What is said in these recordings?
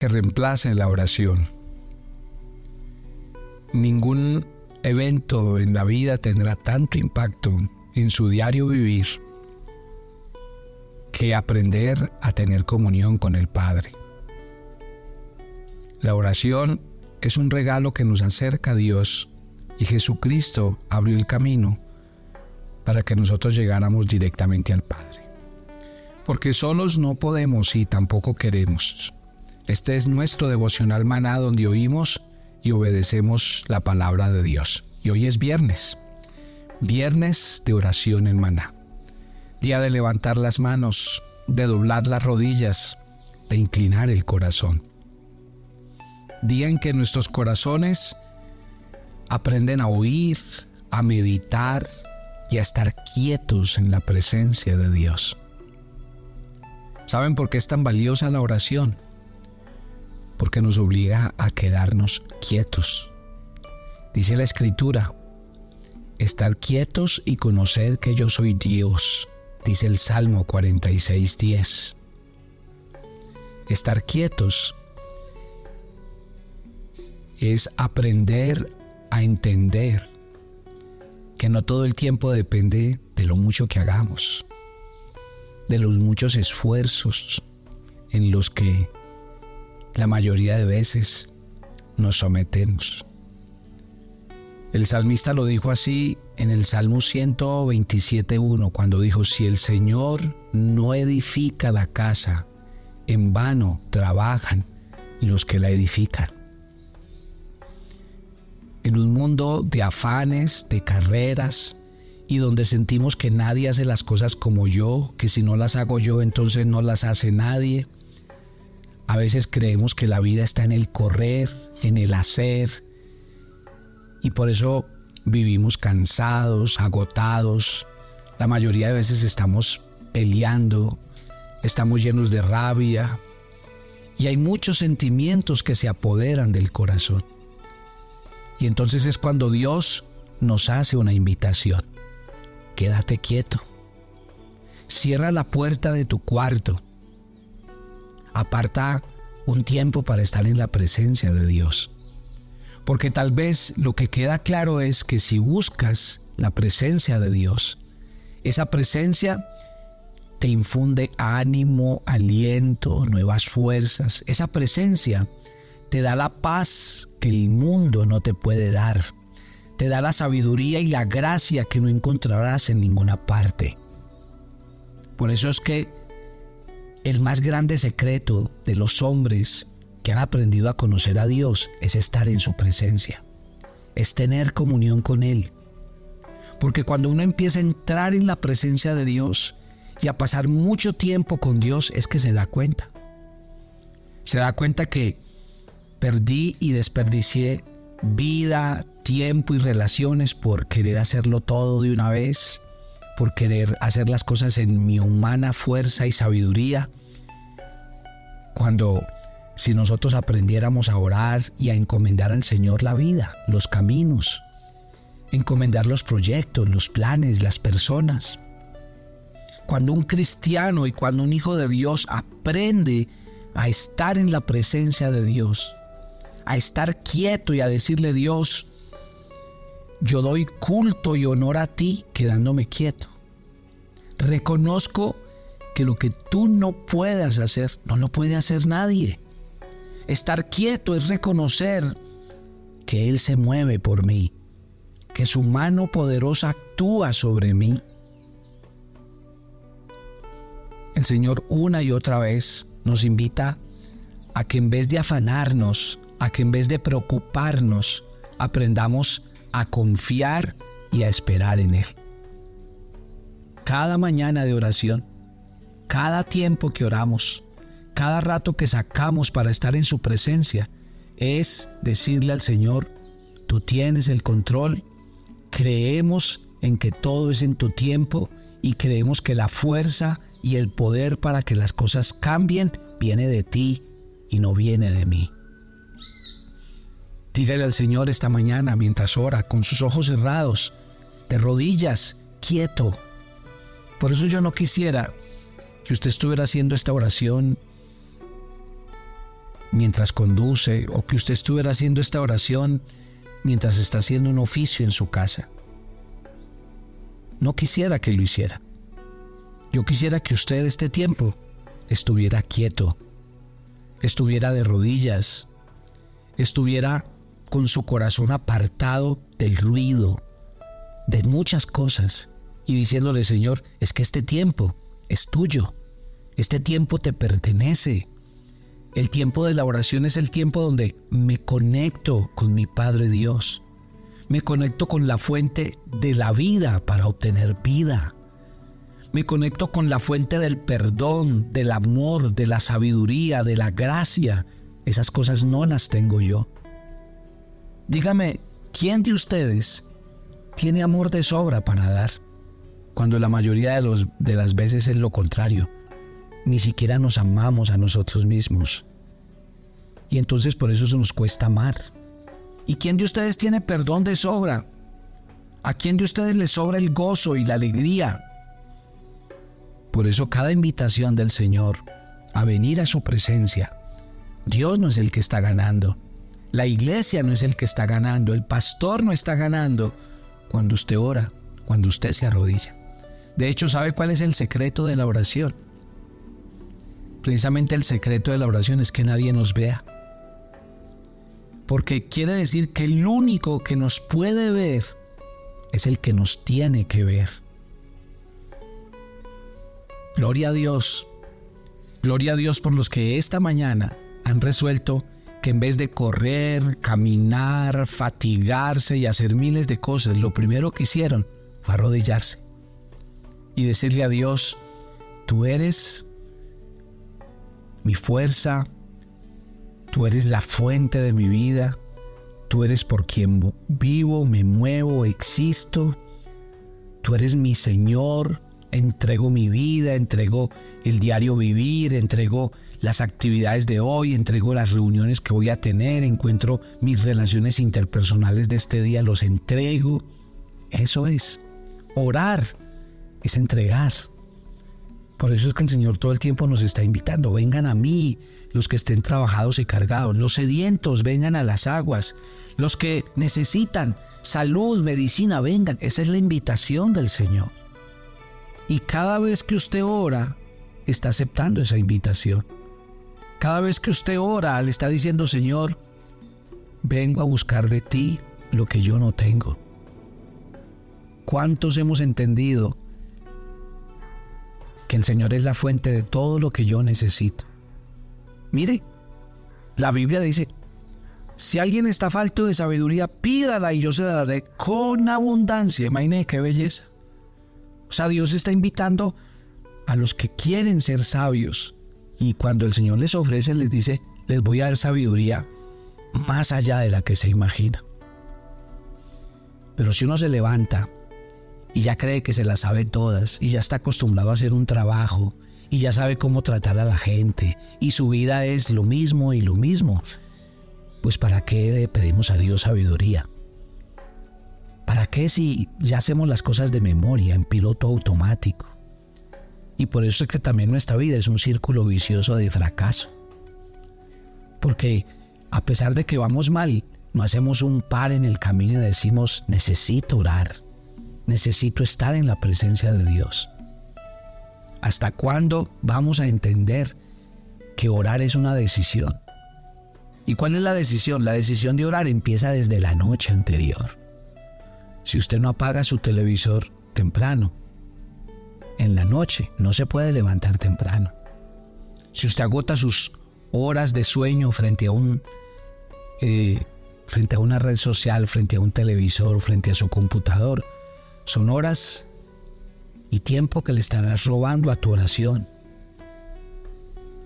que reemplace la oración. Ningún evento en la vida tendrá tanto impacto en su diario vivir que aprender a tener comunión con el Padre. La oración es un regalo que nos acerca a Dios y Jesucristo abrió el camino para que nosotros llegáramos directamente al Padre. Porque solos no podemos y tampoco queremos. Este es nuestro devocional maná donde oímos y obedecemos la palabra de Dios. Y hoy es viernes, viernes de oración en maná. Día de levantar las manos, de doblar las rodillas, de inclinar el corazón día en que nuestros corazones aprenden a oír, a meditar y a estar quietos en la presencia de Dios. ¿Saben por qué es tan valiosa la oración? Porque nos obliga a quedarnos quietos. Dice la escritura, estar quietos y conoced que yo soy Dios, dice el Salmo 46.10. Estar quietos es aprender a entender que no todo el tiempo depende de lo mucho que hagamos, de los muchos esfuerzos en los que la mayoría de veces nos sometemos. El salmista lo dijo así en el Salmo 127.1, cuando dijo, si el Señor no edifica la casa, en vano trabajan los que la edifican en un mundo de afanes, de carreras, y donde sentimos que nadie hace las cosas como yo, que si no las hago yo entonces no las hace nadie. A veces creemos que la vida está en el correr, en el hacer, y por eso vivimos cansados, agotados. La mayoría de veces estamos peleando, estamos llenos de rabia, y hay muchos sentimientos que se apoderan del corazón. Y entonces es cuando Dios nos hace una invitación. Quédate quieto. Cierra la puerta de tu cuarto. Aparta un tiempo para estar en la presencia de Dios. Porque tal vez lo que queda claro es que si buscas la presencia de Dios, esa presencia te infunde ánimo, aliento, nuevas fuerzas. Esa presencia te da la paz que el mundo no te puede dar. Te da la sabiduría y la gracia que no encontrarás en ninguna parte. Por eso es que el más grande secreto de los hombres que han aprendido a conocer a Dios es estar en su presencia, es tener comunión con Él. Porque cuando uno empieza a entrar en la presencia de Dios y a pasar mucho tiempo con Dios es que se da cuenta. Se da cuenta que Perdí y desperdicié vida, tiempo y relaciones por querer hacerlo todo de una vez, por querer hacer las cosas en mi humana fuerza y sabiduría. Cuando si nosotros aprendiéramos a orar y a encomendar al Señor la vida, los caminos, encomendar los proyectos, los planes, las personas. Cuando un cristiano y cuando un hijo de Dios aprende a estar en la presencia de Dios, a estar quieto y a decirle Dios, yo doy culto y honor a ti quedándome quieto. Reconozco que lo que tú no puedas hacer, no lo puede hacer nadie. Estar quieto es reconocer que Él se mueve por mí, que su mano poderosa actúa sobre mí. El Señor una y otra vez nos invita a que en vez de afanarnos, a que en vez de preocuparnos, aprendamos a confiar y a esperar en Él. Cada mañana de oración, cada tiempo que oramos, cada rato que sacamos para estar en su presencia, es decirle al Señor, tú tienes el control, creemos en que todo es en tu tiempo y creemos que la fuerza y el poder para que las cosas cambien viene de ti y no viene de mí. Dígale al Señor esta mañana mientras ora, con sus ojos cerrados, de rodillas, quieto. Por eso yo no quisiera que usted estuviera haciendo esta oración mientras conduce o que usted estuviera haciendo esta oración mientras está haciendo un oficio en su casa. No quisiera que lo hiciera. Yo quisiera que usted este tiempo estuviera quieto, estuviera de rodillas, estuviera con su corazón apartado del ruido, de muchas cosas, y diciéndole, Señor, es que este tiempo es tuyo, este tiempo te pertenece. El tiempo de la oración es el tiempo donde me conecto con mi Padre Dios. Me conecto con la fuente de la vida para obtener vida. Me conecto con la fuente del perdón, del amor, de la sabiduría, de la gracia. Esas cosas no las tengo yo. Dígame, ¿quién de ustedes tiene amor de sobra para dar? Cuando la mayoría de, los, de las veces es lo contrario ni siquiera nos amamos a nosotros mismos. Y entonces por eso se nos cuesta amar. ¿Y quién de ustedes tiene perdón de sobra? ¿A quién de ustedes le sobra el gozo y la alegría? Por eso cada invitación del Señor a venir a su presencia, Dios no es el que está ganando. La iglesia no es el que está ganando. El pastor no está ganando cuando usted ora, cuando usted se arrodilla. De hecho, ¿sabe cuál es el secreto de la oración? Precisamente el secreto de la oración es que nadie nos vea. Porque quiere decir que el único que nos puede ver es el que nos tiene que ver. Gloria a Dios. Gloria a Dios por los que esta mañana han resuelto que en vez de correr, caminar, fatigarse y hacer miles de cosas, lo primero que hicieron fue arrodillarse y decirle a Dios, tú eres mi fuerza, tú eres la fuente de mi vida, tú eres por quien vivo, me muevo, existo, tú eres mi Señor, entrego mi vida, entrego el diario vivir, entrego las actividades de hoy, entrego las reuniones que voy a tener, encuentro mis relaciones interpersonales de este día, los entrego. Eso es. Orar es entregar. Por eso es que el Señor todo el tiempo nos está invitando, vengan a mí los que estén trabajados y cargados, los sedientos, vengan a las aguas, los que necesitan salud, medicina, vengan. Esa es la invitación del Señor. Y cada vez que usted ora, está aceptando esa invitación. Cada vez que usted ora, le está diciendo, Señor, vengo a buscar de ti lo que yo no tengo. ¿Cuántos hemos entendido que el Señor es la fuente de todo lo que yo necesito. Mire, la Biblia dice, si alguien está falto de sabiduría, pídala y yo se la daré con abundancia. Imagínese qué belleza. O sea, Dios está invitando a los que quieren ser sabios. Y cuando el Señor les ofrece, les dice, les voy a dar sabiduría más allá de la que se imagina. Pero si uno se levanta y ya cree que se las sabe todas y ya está acostumbrado a hacer un trabajo y ya sabe cómo tratar a la gente y su vida es lo mismo y lo mismo, pues ¿para qué le pedimos a Dios sabiduría? ¿Para qué si ya hacemos las cosas de memoria, en piloto automático? Y por eso es que también nuestra vida es un círculo vicioso de fracaso. Porque a pesar de que vamos mal, no hacemos un par en el camino y decimos, necesito orar necesito estar en la presencia de Dios. ¿Hasta cuándo vamos a entender que orar es una decisión? ¿Y cuál es la decisión? La decisión de orar empieza desde la noche anterior. Si usted no apaga su televisor temprano, en la noche no se puede levantar temprano. Si usted agota sus horas de sueño frente a un eh, frente a una red social, frente a un televisor, frente a su computador, son horas y tiempo que le estarás robando a tu oración.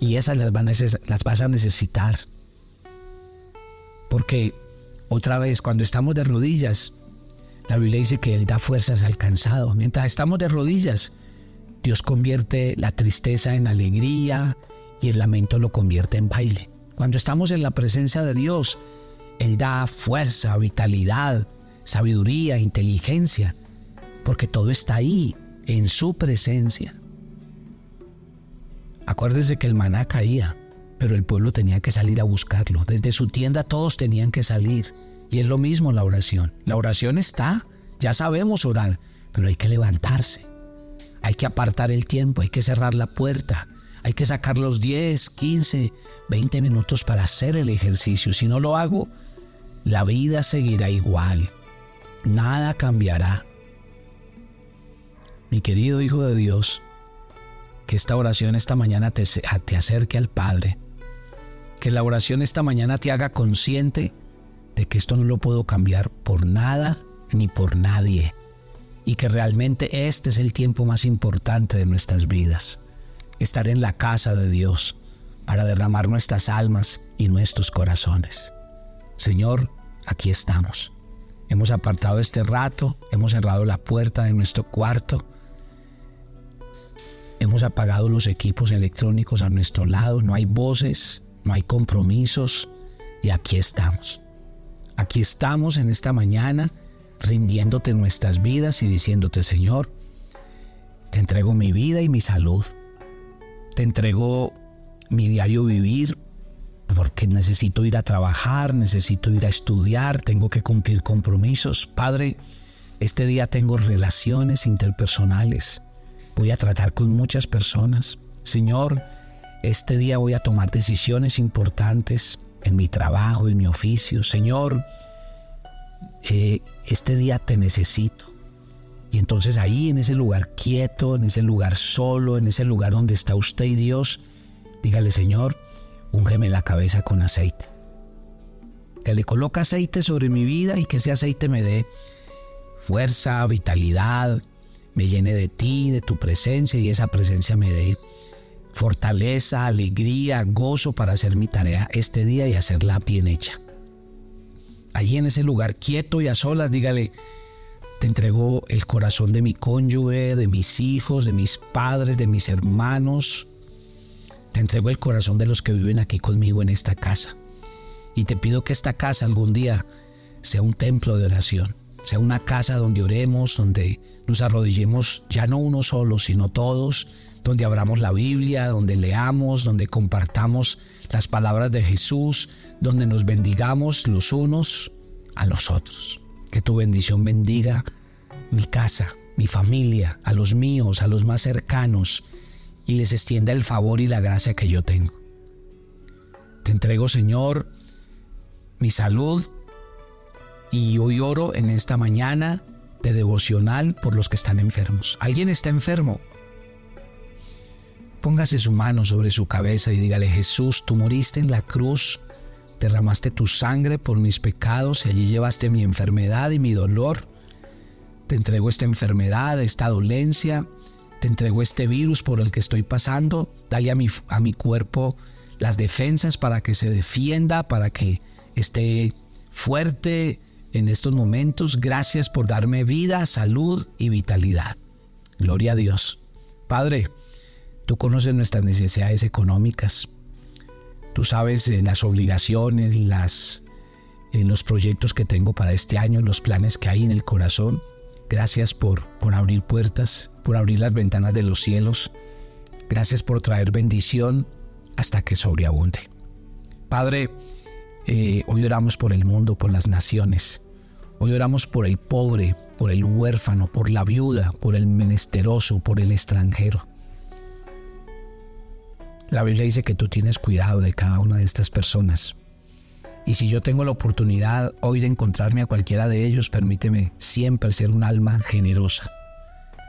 Y esas las, las vas a necesitar. Porque otra vez, cuando estamos de rodillas, la Biblia dice que Él da fuerzas al cansado. Mientras estamos de rodillas, Dios convierte la tristeza en alegría y el lamento lo convierte en baile. Cuando estamos en la presencia de Dios, Él da fuerza, vitalidad, sabiduría, inteligencia porque todo está ahí, en su presencia. Acuérdese que el maná caía pero el pueblo tenía que salir a buscarlo. Desde su tienda todos tenían que salir. Y es lo mismo la oración. La oración está, ya sabemos orar, pero hay que levantarse. Hay que apartar el tiempo, hay que cerrar la puerta, hay que sacar los 10, 15, 20 minutos para hacer el ejercicio. Si no lo hago, la vida seguirá igual. Nada cambiará. Mi querido Hijo de Dios, que esta oración esta mañana te, te acerque al Padre. Que la oración esta mañana te haga consciente de que esto no lo puedo cambiar por nada ni por nadie. Y que realmente este es el tiempo más importante de nuestras vidas. Estar en la casa de Dios para derramar nuestras almas y nuestros corazones. Señor, aquí estamos. Hemos apartado este rato, hemos cerrado la puerta de nuestro cuarto Hemos apagado los equipos electrónicos a nuestro lado, no hay voces, no hay compromisos y aquí estamos. Aquí estamos en esta mañana rindiéndote nuestras vidas y diciéndote, Señor, te entrego mi vida y mi salud. Te entrego mi diario vivir porque necesito ir a trabajar, necesito ir a estudiar, tengo que cumplir compromisos. Padre, este día tengo relaciones interpersonales voy a tratar con muchas personas. Señor, este día voy a tomar decisiones importantes en mi trabajo, en mi oficio. Señor, eh, este día te necesito. Y entonces ahí en ese lugar quieto, en ese lugar solo, en ese lugar donde está usted y Dios, dígale, Señor, úngeme la cabeza con aceite. Que le coloque aceite sobre mi vida y que ese aceite me dé fuerza, vitalidad, me llene de ti, de tu presencia y esa presencia me dé fortaleza, alegría, gozo para hacer mi tarea este día y hacerla bien hecha. Allí en ese lugar quieto y a solas, dígale, te entrego el corazón de mi cónyuge, de mis hijos, de mis padres, de mis hermanos. Te entrego el corazón de los que viven aquí conmigo en esta casa. Y te pido que esta casa algún día sea un templo de oración sea una casa donde oremos, donde nos arrodillemos ya no uno solo, sino todos, donde abramos la Biblia, donde leamos, donde compartamos las palabras de Jesús, donde nos bendigamos los unos a los otros. Que tu bendición bendiga mi casa, mi familia, a los míos, a los más cercanos, y les extienda el favor y la gracia que yo tengo. Te entrego, Señor, mi salud, y hoy oro en esta mañana de devocional por los que están enfermos. ¿Alguien está enfermo? Póngase su mano sobre su cabeza y dígale, Jesús, tú moriste en la cruz, derramaste tu sangre por mis pecados y allí llevaste mi enfermedad y mi dolor. Te entrego esta enfermedad, esta dolencia, te entrego este virus por el que estoy pasando. Dale a mi, a mi cuerpo las defensas para que se defienda, para que esté fuerte, en estos momentos. Gracias por darme vida, salud y vitalidad. Gloria a Dios. Padre, tú conoces nuestras necesidades económicas. Tú sabes eh, las obligaciones, las, en los proyectos que tengo para este año, los planes que hay en el corazón. Gracias por, por abrir puertas, por abrir las ventanas de los cielos. Gracias por traer bendición hasta que sobreabunde. Padre, eh, hoy oramos por el mundo, por las naciones. Hoy oramos por el pobre, por el huérfano, por la viuda, por el menesteroso, por el extranjero. La Biblia dice que tú tienes cuidado de cada una de estas personas. Y si yo tengo la oportunidad hoy de encontrarme a cualquiera de ellos, permíteme siempre ser un alma generosa.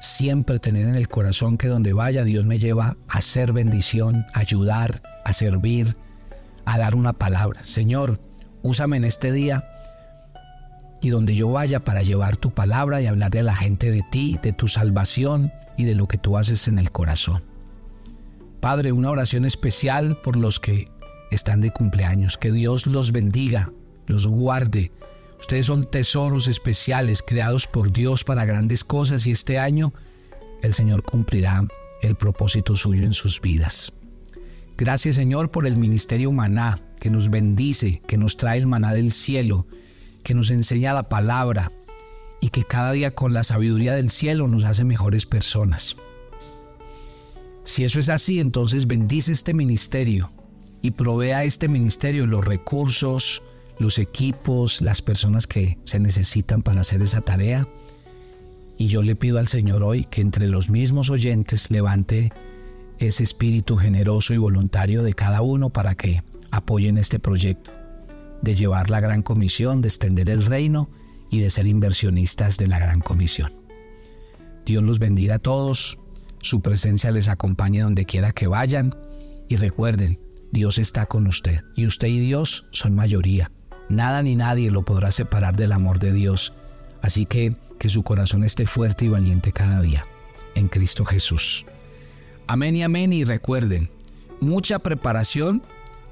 Siempre tener en el corazón que donde vaya Dios me lleva a hacer bendición, a ayudar, a servir, a dar una palabra. Señor, úsame en este día y donde yo vaya para llevar tu palabra y hablarle a la gente de ti, de tu salvación y de lo que tú haces en el corazón. Padre, una oración especial por los que están de cumpleaños. Que Dios los bendiga, los guarde. Ustedes son tesoros especiales creados por Dios para grandes cosas y este año el Señor cumplirá el propósito suyo en sus vidas. Gracias Señor por el ministerio maná que nos bendice, que nos trae el maná del cielo que nos enseña la palabra y que cada día con la sabiduría del cielo nos hace mejores personas. Si eso es así, entonces bendice este ministerio y provea a este ministerio los recursos, los equipos, las personas que se necesitan para hacer esa tarea. Y yo le pido al Señor hoy que entre los mismos oyentes levante ese espíritu generoso y voluntario de cada uno para que apoyen este proyecto, de llevar la gran comisión, de extender el reino y de ser inversionistas de la gran comisión. Dios los bendiga a todos, su presencia les acompañe donde quiera que vayan y recuerden, Dios está con usted y usted y Dios son mayoría. Nada ni nadie lo podrá separar del amor de Dios. Así que que su corazón esté fuerte y valiente cada día. En Cristo Jesús. Amén y amén y recuerden, mucha preparación.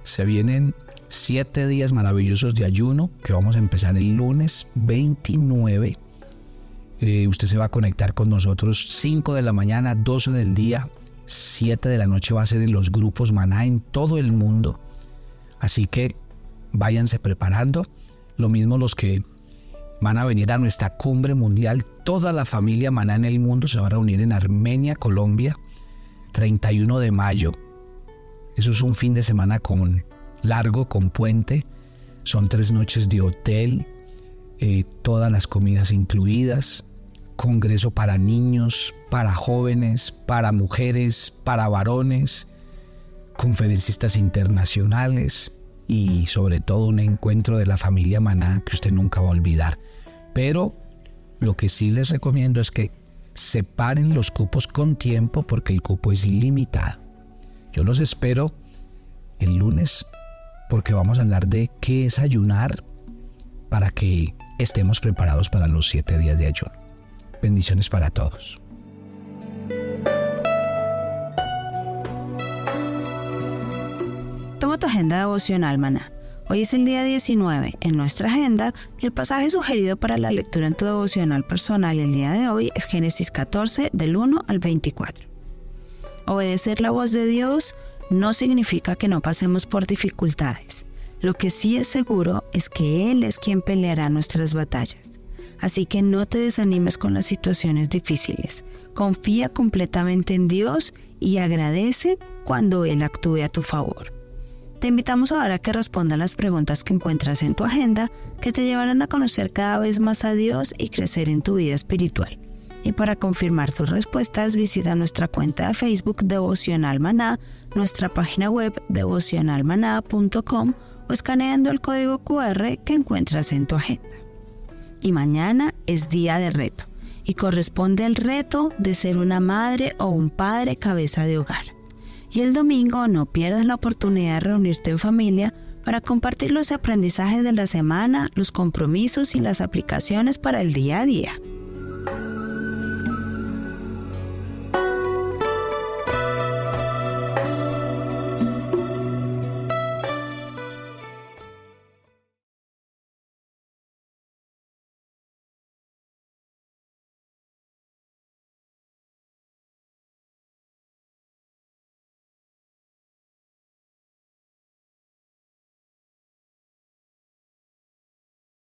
Se vienen siete días maravillosos de ayuno que vamos a empezar el lunes 29. Eh, usted se va a conectar con nosotros 5 de la mañana, 12 del día, 7 de la noche va a ser en los grupos Maná en todo el mundo. Así que váyanse preparando. Lo mismo los que van a venir a nuestra cumbre mundial. Toda la familia Maná en el mundo se va a reunir en Armenia, Colombia, 31 de mayo. Eso es un fin de semana con largo, con puente. Son tres noches de hotel, eh, todas las comidas incluidas, congreso para niños, para jóvenes, para mujeres, para varones, conferencistas internacionales, y sobre todo un encuentro de la familia Maná que usted nunca va a olvidar. Pero lo que sí les recomiendo es que separen los cupos con tiempo porque el cupo es ilimitado. Yo los espero el lunes porque vamos a hablar de qué es ayunar para que estemos preparados para los siete días de ayuno. Bendiciones para todos. tu agenda devocional, maná. Hoy es el día 19 en nuestra agenda el pasaje sugerido para la lectura en tu devocional personal el día de hoy es Génesis 14 del 1 al 24. Obedecer la voz de Dios no significa que no pasemos por dificultades. Lo que sí es seguro es que Él es quien peleará nuestras batallas. Así que no te desanimes con las situaciones difíciles. Confía completamente en Dios y agradece cuando Él actúe a tu favor. Te invitamos ahora a que respondas las preguntas que encuentras en tu agenda que te llevarán a conocer cada vez más a Dios y crecer en tu vida espiritual. Y para confirmar tus respuestas, visita nuestra cuenta de Facebook Devocional Maná, nuestra página web devocionalmaná.com o escaneando el código QR que encuentras en tu agenda. Y mañana es día de reto y corresponde al reto de ser una madre o un padre cabeza de hogar. Y el domingo no pierdas la oportunidad de reunirte en familia para compartir los aprendizajes de la semana, los compromisos y las aplicaciones para el día a día.